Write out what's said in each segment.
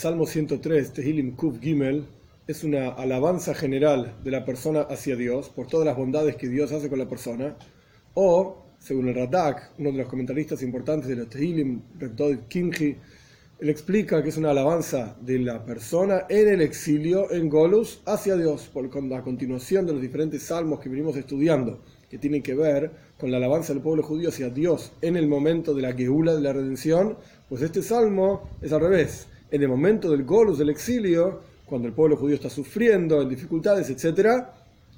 Salmo 103, Tehilim Kuf Gimel, es una alabanza general de la persona hacia Dios por todas las bondades que Dios hace con la persona, o, según el Radak, uno de los comentaristas importantes de los Tehilim, Rebdod Kimchi, él explica que es una alabanza de la persona en el exilio, en Golus, hacia Dios, por la continuación de los diferentes salmos que venimos estudiando, que tienen que ver con la alabanza del pueblo judío hacia Dios en el momento de la Geula, de la redención, pues este salmo es al revés en el momento del golus del exilio, cuando el pueblo judío está sufriendo, en dificultades, etc.,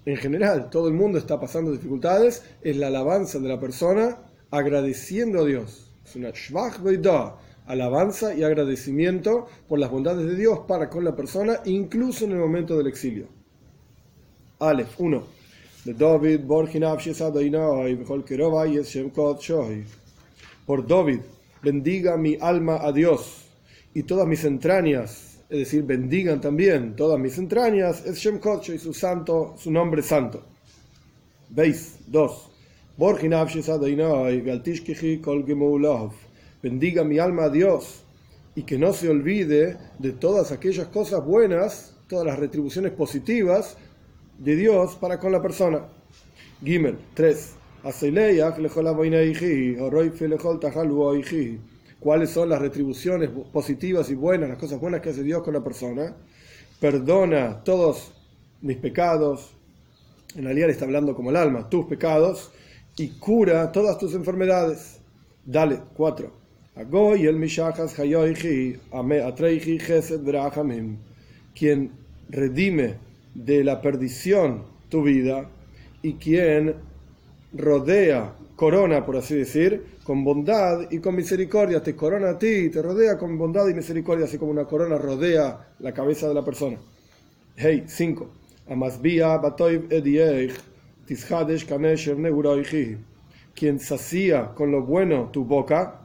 en general todo el mundo está pasando dificultades, es la alabanza de la persona agradeciendo a Dios. Es una shvach alabanza y agradecimiento por las bondades de Dios para con la persona, incluso en el momento del exilio. Aleph 1. De David, Por David, bendiga mi alma a Dios y todas mis entrañas, es decir, bendigan también todas mis entrañas, es Shem y su santo, su nombre santo. Veis, dos. Bendiga mi alma a Dios y que no se olvide de todas aquellas cosas buenas, todas las retribuciones positivas de Dios para con la persona. Gimel 3 cuáles son las retribuciones positivas y buenas, las cosas buenas que hace Dios con la persona, perdona todos mis pecados, en realidad está hablando como el alma, tus pecados, y cura todas tus enfermedades. Dale, cuatro. Quien redime de la perdición tu vida y quien rodea, corona, por así decir, con bondad y con misericordia. Te corona a ti, te rodea con bondad y misericordia, así como una corona rodea la cabeza de la persona. Hey, 5. Quien sacía con lo bueno tu boca,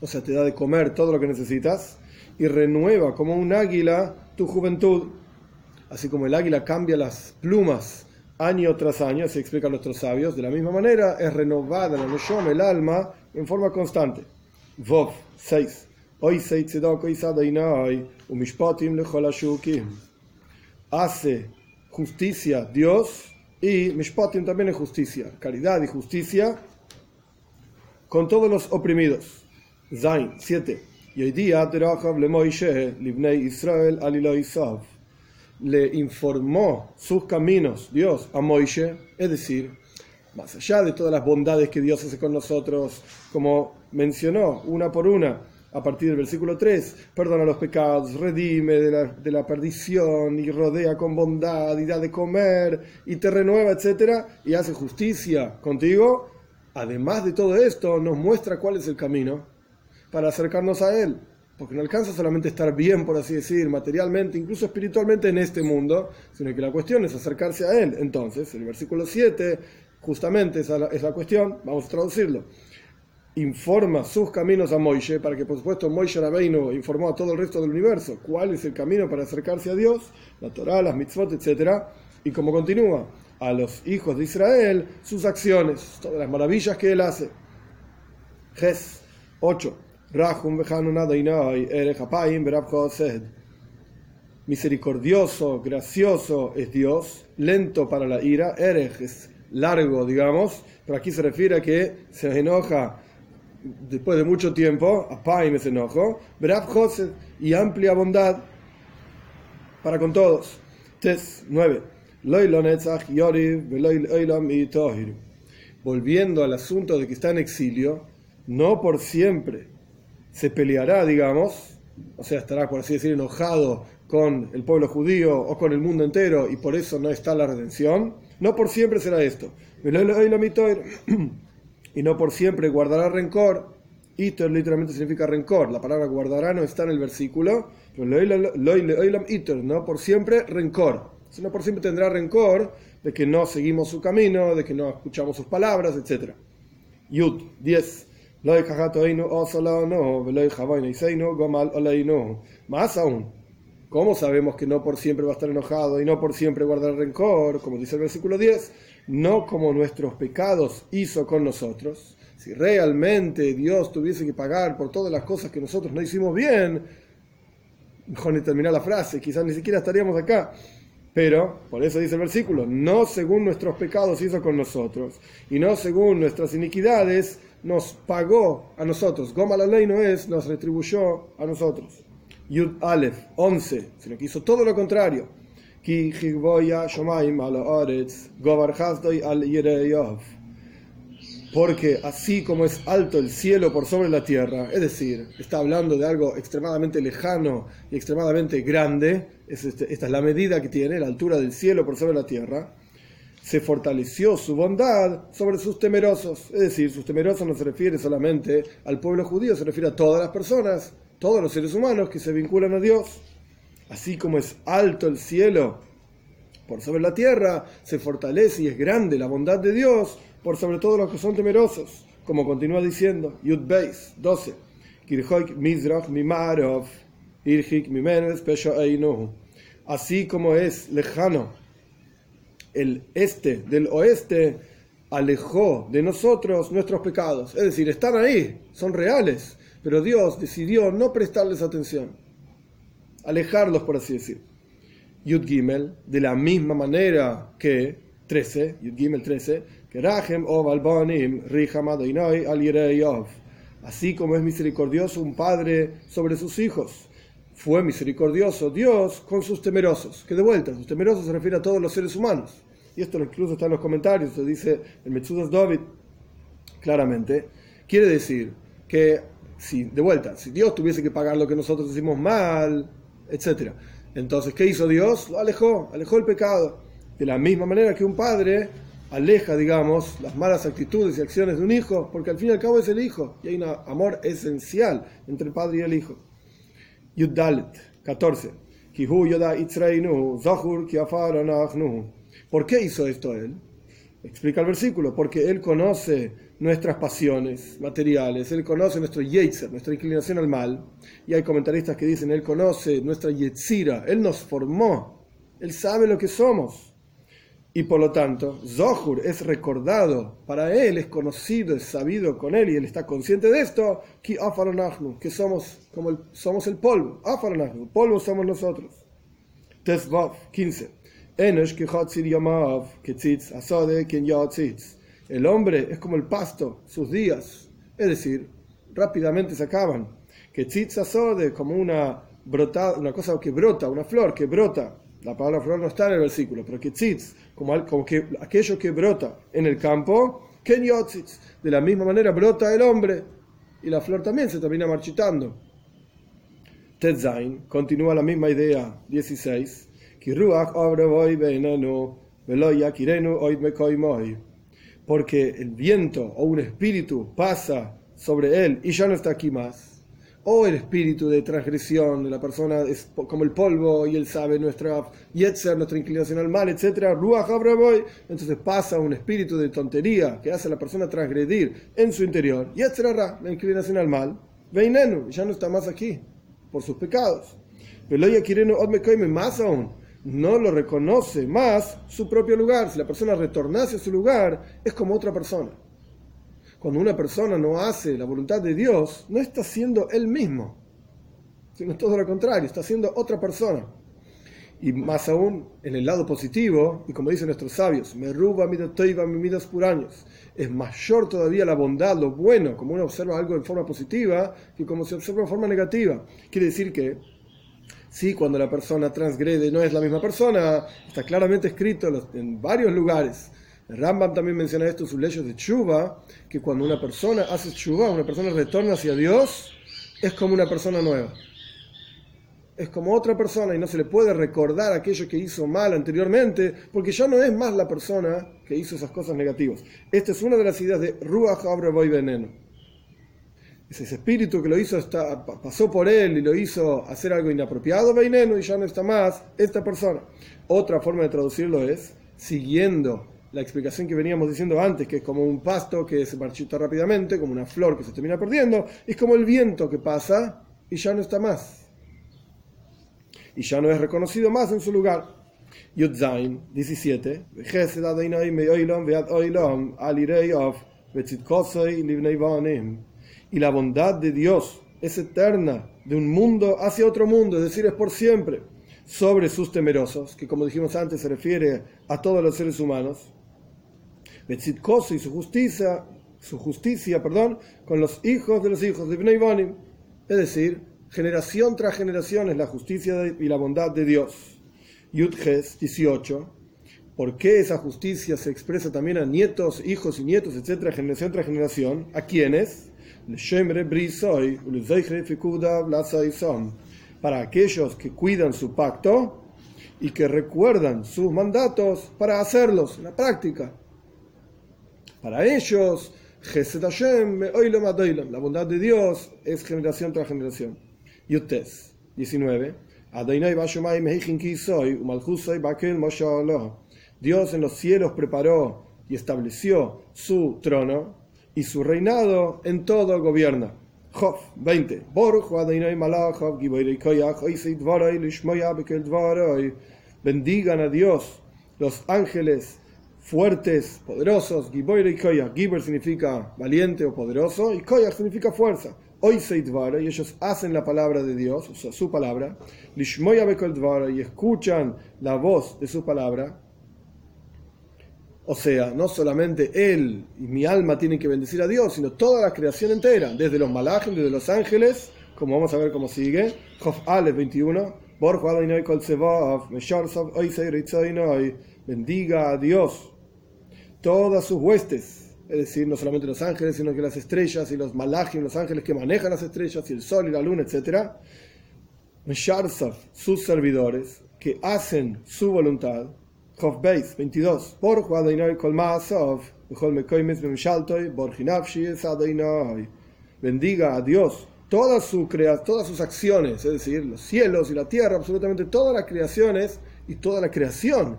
o sea, te da de comer todo lo que necesitas, y renueva como un águila tu juventud. Así como el águila cambia las plumas año tras año, así explican nuestros sabios, de la misma manera es renovada la Neshom, el alma, en forma constante. Vov 6. Hace justicia Dios y Mishpatim también es justicia, caridad y justicia con todos los oprimidos. Zain 7. Y hoy día Israel, le informó sus caminos, Dios, a Moishe, es decir, más allá de todas las bondades que Dios hace con nosotros, como mencionó una por una a partir del versículo 3, perdona los pecados, redime de la, de la perdición y rodea con bondad y da de comer y te renueva, etc. y hace justicia contigo, además de todo esto nos muestra cuál es el camino para acercarnos a Él porque no alcanza solamente estar bien, por así decir, materialmente, incluso espiritualmente en este mundo, sino que la cuestión es acercarse a Él. Entonces, el versículo 7, justamente esa es la cuestión, vamos a traducirlo. Informa sus caminos a Moishe, para que por supuesto Moishe Rabbeinu informó a todo el resto del universo cuál es el camino para acercarse a Dios, la Torah, las mitzvot, etc. Y como continúa, a los hijos de Israel sus acciones, todas las maravillas que Él hace. Ges 8. Misericordioso, gracioso es Dios, lento para la ira, Erech es largo, digamos, pero aquí se refiere a que se enoja después de mucho tiempo, Apaim es enojo, y amplia bondad para con todos. Tes 9. Volviendo al asunto de que está en exilio, no por siempre se peleará, digamos, o sea, estará, por así decir, enojado con el pueblo judío o con el mundo entero y por eso no está la redención. No por siempre será esto. Y no por siempre guardará rencor. Iter literalmente significa rencor. La palabra guardará no está en el versículo. No por siempre rencor. Sino por siempre tendrá rencor de que no seguimos su camino, de que no escuchamos sus palabras, etc. Yud 10. Más aún, ¿cómo sabemos que no por siempre va a estar enojado y no por siempre guardar rencor? Como dice el versículo 10, no como nuestros pecados hizo con nosotros. Si realmente Dios tuviese que pagar por todas las cosas que nosotros no hicimos bien, mejor ni terminar la frase, quizás ni siquiera estaríamos acá. Pero, por eso dice el versículo, no según nuestros pecados hizo con nosotros, y no según nuestras iniquidades nos pagó a nosotros. Goma la ley no es, nos retribuyó a nosotros. Yud Aleph, 11, sino que hizo todo lo contrario. Porque así como es alto el cielo por sobre la tierra, es decir, está hablando de algo extremadamente lejano y extremadamente grande, este, esta es la medida que tiene, la altura del cielo por sobre la tierra, se fortaleció su bondad sobre sus temerosos. Es decir, sus temerosos no se refiere solamente al pueblo judío, se refiere a todas las personas, todos los seres humanos que se vinculan a Dios. Así como es alto el cielo por sobre la tierra, se fortalece y es grande la bondad de Dios por sobre todos los que son temerosos. Como continúa diciendo, Yud Beis 12. Así como es lejano el este del oeste, alejó de nosotros nuestros pecados. Es decir, están ahí, son reales, pero Dios decidió no prestarles atención, alejarlos, por así decir. Yud Gimel, de la misma manera que 13, Yud Gimel 13, que Rahem o Albanim, Riham al Así como es misericordioso un padre sobre sus hijos, fue misericordioso Dios con sus temerosos. Que de vuelta, sus temerosos se refiere a todos los seres humanos. Y esto incluso está en los comentarios, se dice el Metzudas David claramente. Quiere decir que, si, de vuelta, si Dios tuviese que pagar lo que nosotros hicimos mal, etc. Entonces, ¿qué hizo Dios? Lo alejó, alejó el pecado. De la misma manera que un padre aleja, digamos, las malas actitudes y acciones de un hijo, porque al fin y al cabo es el hijo, y hay un amor esencial entre el padre y el hijo. Yuddalet 14. ¿Por qué hizo esto él? Explica el versículo, porque él conoce nuestras pasiones materiales, él conoce nuestro yetzer, nuestra inclinación al mal, y hay comentaristas que dicen, él conoce nuestra yetzira, él nos formó, él sabe lo que somos. Y por lo tanto, Zohur es recordado, para él es conocido, es sabido con él y él está consciente de esto, que somos como el, somos el polvo, polvo somos nosotros. Tesvav 15. El hombre es como el pasto, sus días, es decir, rápidamente se acaban. Que como una brota, una cosa que brota, una flor que brota. La palabra flor no está en el versículo, pero que tzitz, como, como que aquello que brota en el campo, de la misma manera brota el hombre y la flor también se termina marchitando. Tetzain continúa la misma idea, 16. Porque el viento o un espíritu pasa sobre él y ya no está aquí más o el espíritu de transgresión de la persona es como el polvo y él sabe nuestra yetzer, nuestra inclinación al mal, etc. Entonces pasa un espíritu de tontería que hace a la persona transgredir en su interior, yetzer la inclinación al mal, veinenu, ya no está más aquí por sus pecados. Más aún, no lo reconoce más su propio lugar. Si la persona retornase a su lugar, es como otra persona cuando una persona no hace la voluntad de Dios, no está siendo él mismo, sino todo lo contrario, está siendo otra persona. Y más aún, en el lado positivo, y como dicen nuestros sabios, me ruba mi midas por años, es mayor todavía la bondad, lo bueno, como uno observa algo en forma positiva, que como se observa en forma negativa. Quiere decir que Sí, cuando la persona transgrede no es la misma persona, está claramente escrito en varios lugares Rambam también menciona esto en sus leyes de Chuba, que cuando una persona hace Chuba, una persona retorna hacia Dios, es como una persona nueva. Es como otra persona y no se le puede recordar aquello que hizo mal anteriormente, porque ya no es más la persona que hizo esas cosas negativas. Esta es una de las ideas de Ruach Boy Veneno. Es ese espíritu que lo hizo, está, pasó por él y lo hizo hacer algo inapropiado, Veneno, y ya no está más esta persona. Otra forma de traducirlo es siguiendo la explicación que veníamos diciendo antes, que es como un pasto que se marchita rápidamente, como una flor que se termina perdiendo, es como el viento que pasa y ya no está más. Y ya no es reconocido más en su lugar. Yudzain 17. Y la bondad de Dios es eterna, de un mundo hacia otro mundo, es decir, es por siempre, sobre sus temerosos, que como dijimos antes se refiere a todos los seres humanos. Betzitkoso y su justicia, su justicia, perdón, con los hijos de los hijos de Bonim, es decir, generación tras generación es la justicia y la bondad de Dios. Yudges 18. ¿Por qué esa justicia se expresa también a nietos, hijos y nietos, etcétera, generación tras generación? ¿A quiénes? Para aquellos que cuidan su pacto y que recuerdan sus mandatos para hacerlos en la práctica. Para ellos, la bondad de Dios es generación tras generación. Yutes 19. Dios en los cielos preparó y estableció su trono y su reinado en todo gobierna. Job 20. Bendigan a Dios los ángeles fuertes, poderosos. Giboir significa valiente o poderoso y Koyach significa fuerza hoy y ellos hacen la palabra de Dios, o sea, su palabra, y escuchan la voz de su palabra. O sea, no solamente él y mi alma tienen que bendecir a Dios, sino toda la creación entera, desde los malajes, desde los ángeles, como vamos a ver cómo sigue. Jof 21. Bendiga a Dios todas sus huestes es decir, no solamente los ángeles, sino que las estrellas y los malachim, los ángeles que manejan las estrellas y el sol y la luna, etc. sus servidores, que hacen su voluntad. Chof 22. Bendiga a Dios todas, su todas sus acciones, es decir, los cielos y la tierra, absolutamente todas las creaciones y toda la creación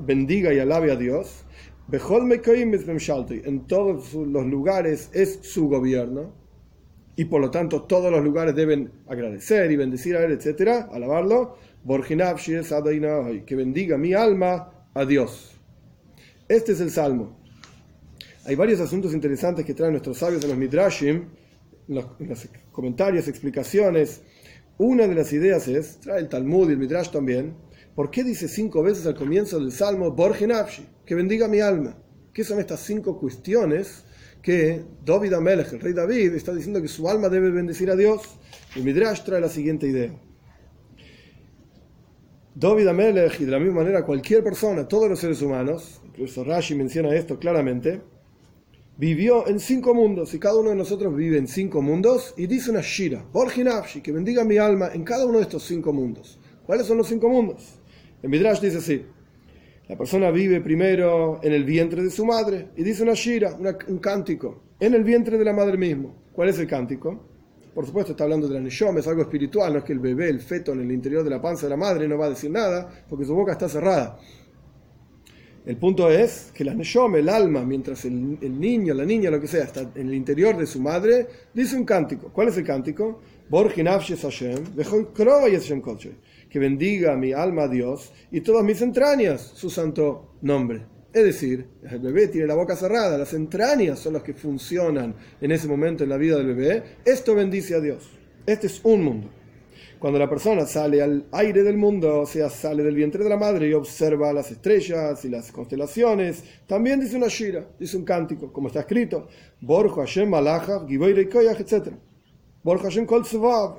bendiga y alabe a Dios en todos los lugares es su gobierno y por lo tanto todos los lugares deben agradecer y bendecir a él, etcétera, alabarlo. Que bendiga mi alma a Dios. Este es el salmo. Hay varios asuntos interesantes que traen nuestros sabios en los Midrashim, en los, comentarios, explicaciones. Una de las ideas es, trae el Talmud y el Midrash también, ¿por qué dice cinco veces al comienzo del salmo Borgenavshi? Que bendiga mi alma. ¿Qué son estas cinco cuestiones que David Amelech, el rey David, está diciendo que su alma debe bendecir a Dios? El Midrash trae la siguiente idea. David Amelech, y de la misma manera cualquier persona, todos los seres humanos, incluso Rashi menciona esto claramente, vivió en cinco mundos y cada uno de nosotros vive en cinco mundos y dice una shira, Borginafshi, que bendiga mi alma en cada uno de estos cinco mundos. ¿Cuáles son los cinco mundos? El Midrash dice así, la persona vive primero en el vientre de su madre y dice una shira, un cántico, en el vientre de la madre mismo. ¿Cuál es el cántico? Por supuesto está hablando de la neshom, es algo espiritual, no es que el bebé, el feto en el interior de la panza de la madre no va a decir nada porque su boca está cerrada. El punto es que la neshom, el alma, mientras el, el, niño, la niña, lo que sea, está en el interior de su madre, dice un cántico. ¿Cuál es el cántico? Que bendiga mi alma a Dios y todas mis entrañas su santo nombre. Es decir, el bebé tiene la boca cerrada, las entrañas son las que funcionan en ese momento en la vida del bebé. Esto bendice a Dios. Este es un mundo. Cuando la persona sale al aire del mundo, o sea, sale del vientre de la madre y observa las estrellas y las constelaciones, también dice una shira, dice un cántico, como está escrito, Borja Hashem Malacha, etc. Hashem Kol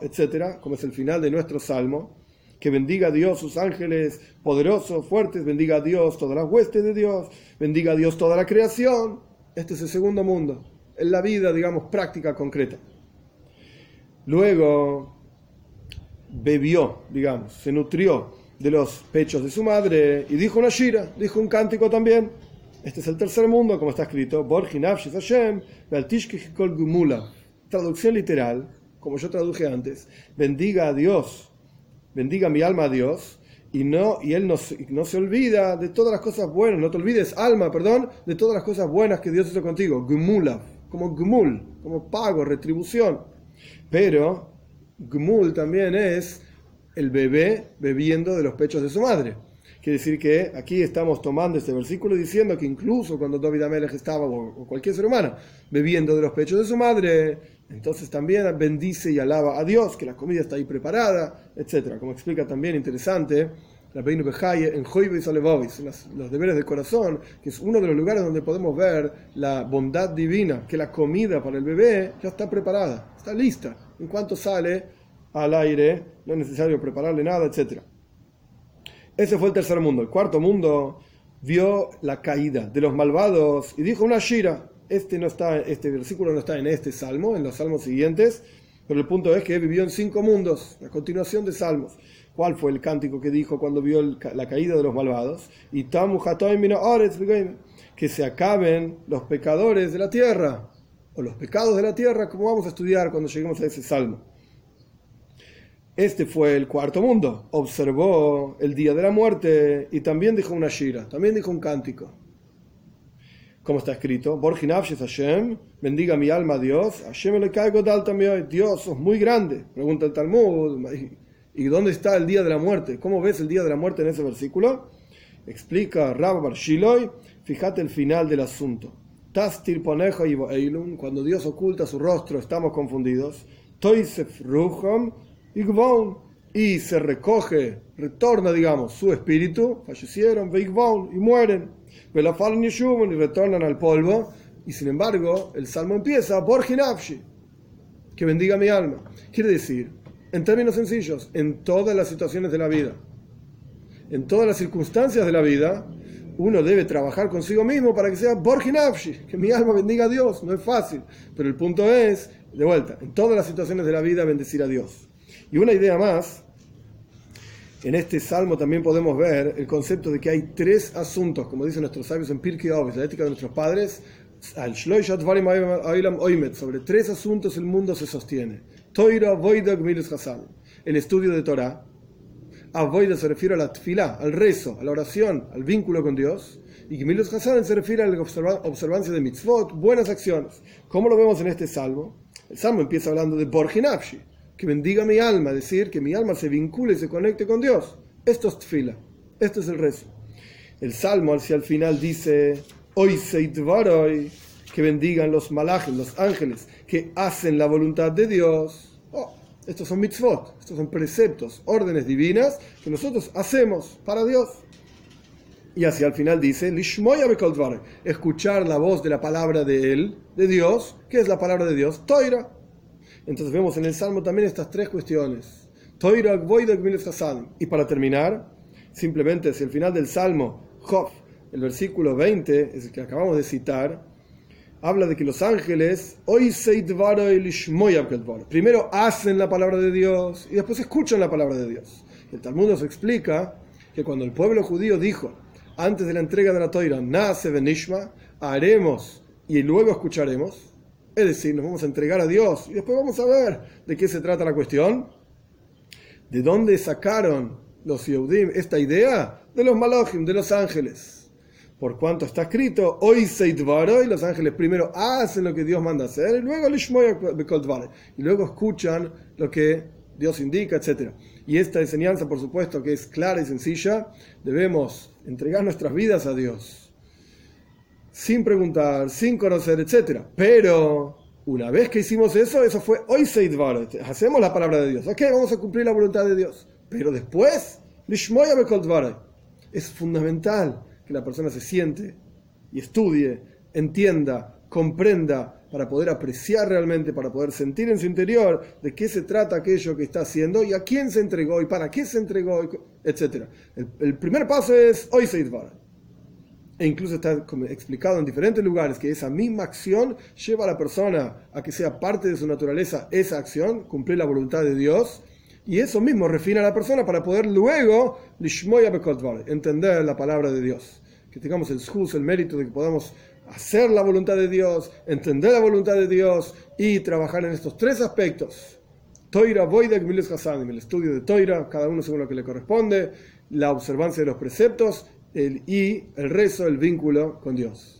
etc., como es el final de nuestro salmo que bendiga Dios sus ángeles poderosos, fuertes, bendiga Dios todas las huestes de Dios, bendiga Dios toda la creación. Este es el segundo mundo, en la vida, digamos, práctica, concreta. Luego bebió, digamos, se nutrió de los pechos de su madre y dijo una shira, dijo un cántico también. Este es el tercer mundo, como está escrito, Traducción literal, como yo traduje antes, bendiga a Dios bendiga mi alma a Dios, y, no, y Él no, no, se olvida de todas las cosas buenas, no te olvides, alma, perdón, de todas las cosas buenas que Dios hizo contigo, gmula, como gmul, como pago, retribución. Pero gmul también es el bebé bebiendo de los pechos de su madre, Quiere decir que aquí estamos tomando este versículo diciendo que incluso cuando David Amelech estaba, o cualquier ser humano, bebiendo de los pechos de su madre, entonces también bendice y alaba a Dios, que la comida está ahí preparada, etc. Como explica también interesante la Beinu Bejaye en Joibes Alevovis, los deberes del corazón, que es uno de los lugares donde podemos ver la bondad divina, que la comida para el bebé ya está preparada, está lista. En cuanto sale al aire, no es necesario prepararle nada, etc. Ese fue el tercer mundo. El cuarto mundo vio la caída de los malvados y dijo una shira. Este, no está, este versículo no está en este salmo, en los salmos siguientes, pero el punto es que vivió en cinco mundos, la continuación de salmos. ¿Cuál fue el cántico que dijo cuando vio la caída de los malvados? Y que se acaben los pecadores de la tierra, o los pecados de la tierra, como vamos a estudiar cuando lleguemos a ese salmo. Este fue el cuarto mundo. Observó el día de la muerte y también dijo una shira, también dijo un cántico. Como está escrito, Hashem, bendiga mi alma a Dios, Hashem le caigo también, Dios sos muy grande. Pregunta el Talmud, ¿y dónde está el día de la muerte? ¿Cómo ves el día de la muerte en ese versículo? Explica Rab Bar Shiloh, fíjate el final del asunto. Tastir ponejo y cuando Dios oculta su rostro, estamos confundidos. Toisef Y se recoge, retorna, digamos, su espíritu, fallecieron, y mueren, y retornan al polvo, y sin embargo, el salmo empieza, Borginavshi, que bendiga mi alma. Quiere decir, en términos sencillos, en todas las situaciones de la vida, en todas las circunstancias de la vida, uno debe trabajar consigo mismo para que sea Borginavshi, que mi alma bendiga a Dios. No es fácil, pero el punto es, de vuelta, en todas las situaciones de la vida, bendecir a Dios. Y una idea más, en este salmo también podemos ver el concepto de que hay tres asuntos, como dicen nuestros sabios en Pirkei Ovis, la ética de nuestros padres, sobre tres asuntos el mundo se sostiene. el estudio de Torah. Avoida se refiere a la tfilá, al rezo, a la oración, al vínculo con Dios. Y Gmilos Hasan se refiere a la observancia de mitzvot, buenas acciones. ¿Cómo lo vemos en este salmo? El salmo empieza hablando de Borginavshi, que bendiga mi alma, decir que mi alma se vincule y se conecte con Dios. Esto es tfila, esto es el rezo. El salmo hacia el final dice, hoy seitvaroy, que bendigan los malajes, los ángeles, que hacen la voluntad de Dios. Oh, estos son mitzvot, estos son preceptos, órdenes divinas que nosotros hacemos para Dios. Y hacia el final dice, escuchar la voz de la palabra de Él, de Dios, que es la palabra de Dios, Toira. Entonces vemos en el Salmo también estas tres cuestiones. Y para terminar, simplemente si el final del Salmo, Job, el versículo 20, es el que acabamos de citar, habla de que los ángeles primero hacen la palabra de Dios y después escuchan la palabra de Dios. El Talmud nos explica que cuando el pueblo judío dijo, antes de la entrega de la Toira, nace Benishma, haremos y luego escucharemos, es decir, nos vamos a entregar a Dios y después vamos a ver de qué se trata la cuestión. ¿De dónde sacaron los Yehudim esta idea? De los Malachim, de los ángeles. Por cuanto está escrito, hoy se y los ángeles primero hacen lo que Dios manda hacer y luego y luego escuchan lo que Dios indica, etc. Y esta enseñanza, por supuesto, que es clara y sencilla, debemos entregar nuestras vidas a Dios sin preguntar, sin conocer, etc. Pero una vez que hicimos eso, eso fue hoy Seidvar. Hacemos la palabra de Dios. Ok, vamos a cumplir la voluntad de Dios. Pero después, es fundamental que la persona se siente y estudie, entienda, comprenda, para poder apreciar realmente, para poder sentir en su interior de qué se trata aquello que está haciendo y a quién se entregó y para qué se entregó, etc. El, primer paso es hoy Seidvar e incluso está explicado en diferentes lugares que esa misma acción lleva a la persona a que sea parte de su naturaleza esa acción, cumplir la voluntad de Dios, y eso mismo refina a la persona para poder luego entender la palabra de Dios. Que tengamos el scus, el mérito de que podamos hacer la voluntad de Dios, entender la voluntad de Dios y trabajar en estos tres aspectos. Toira, Boidek, Miles Hasanim, el estudio de Toira, cada uno según lo que le corresponde, la observancia de los preceptos el, y el rezo, el vínculo con Dios.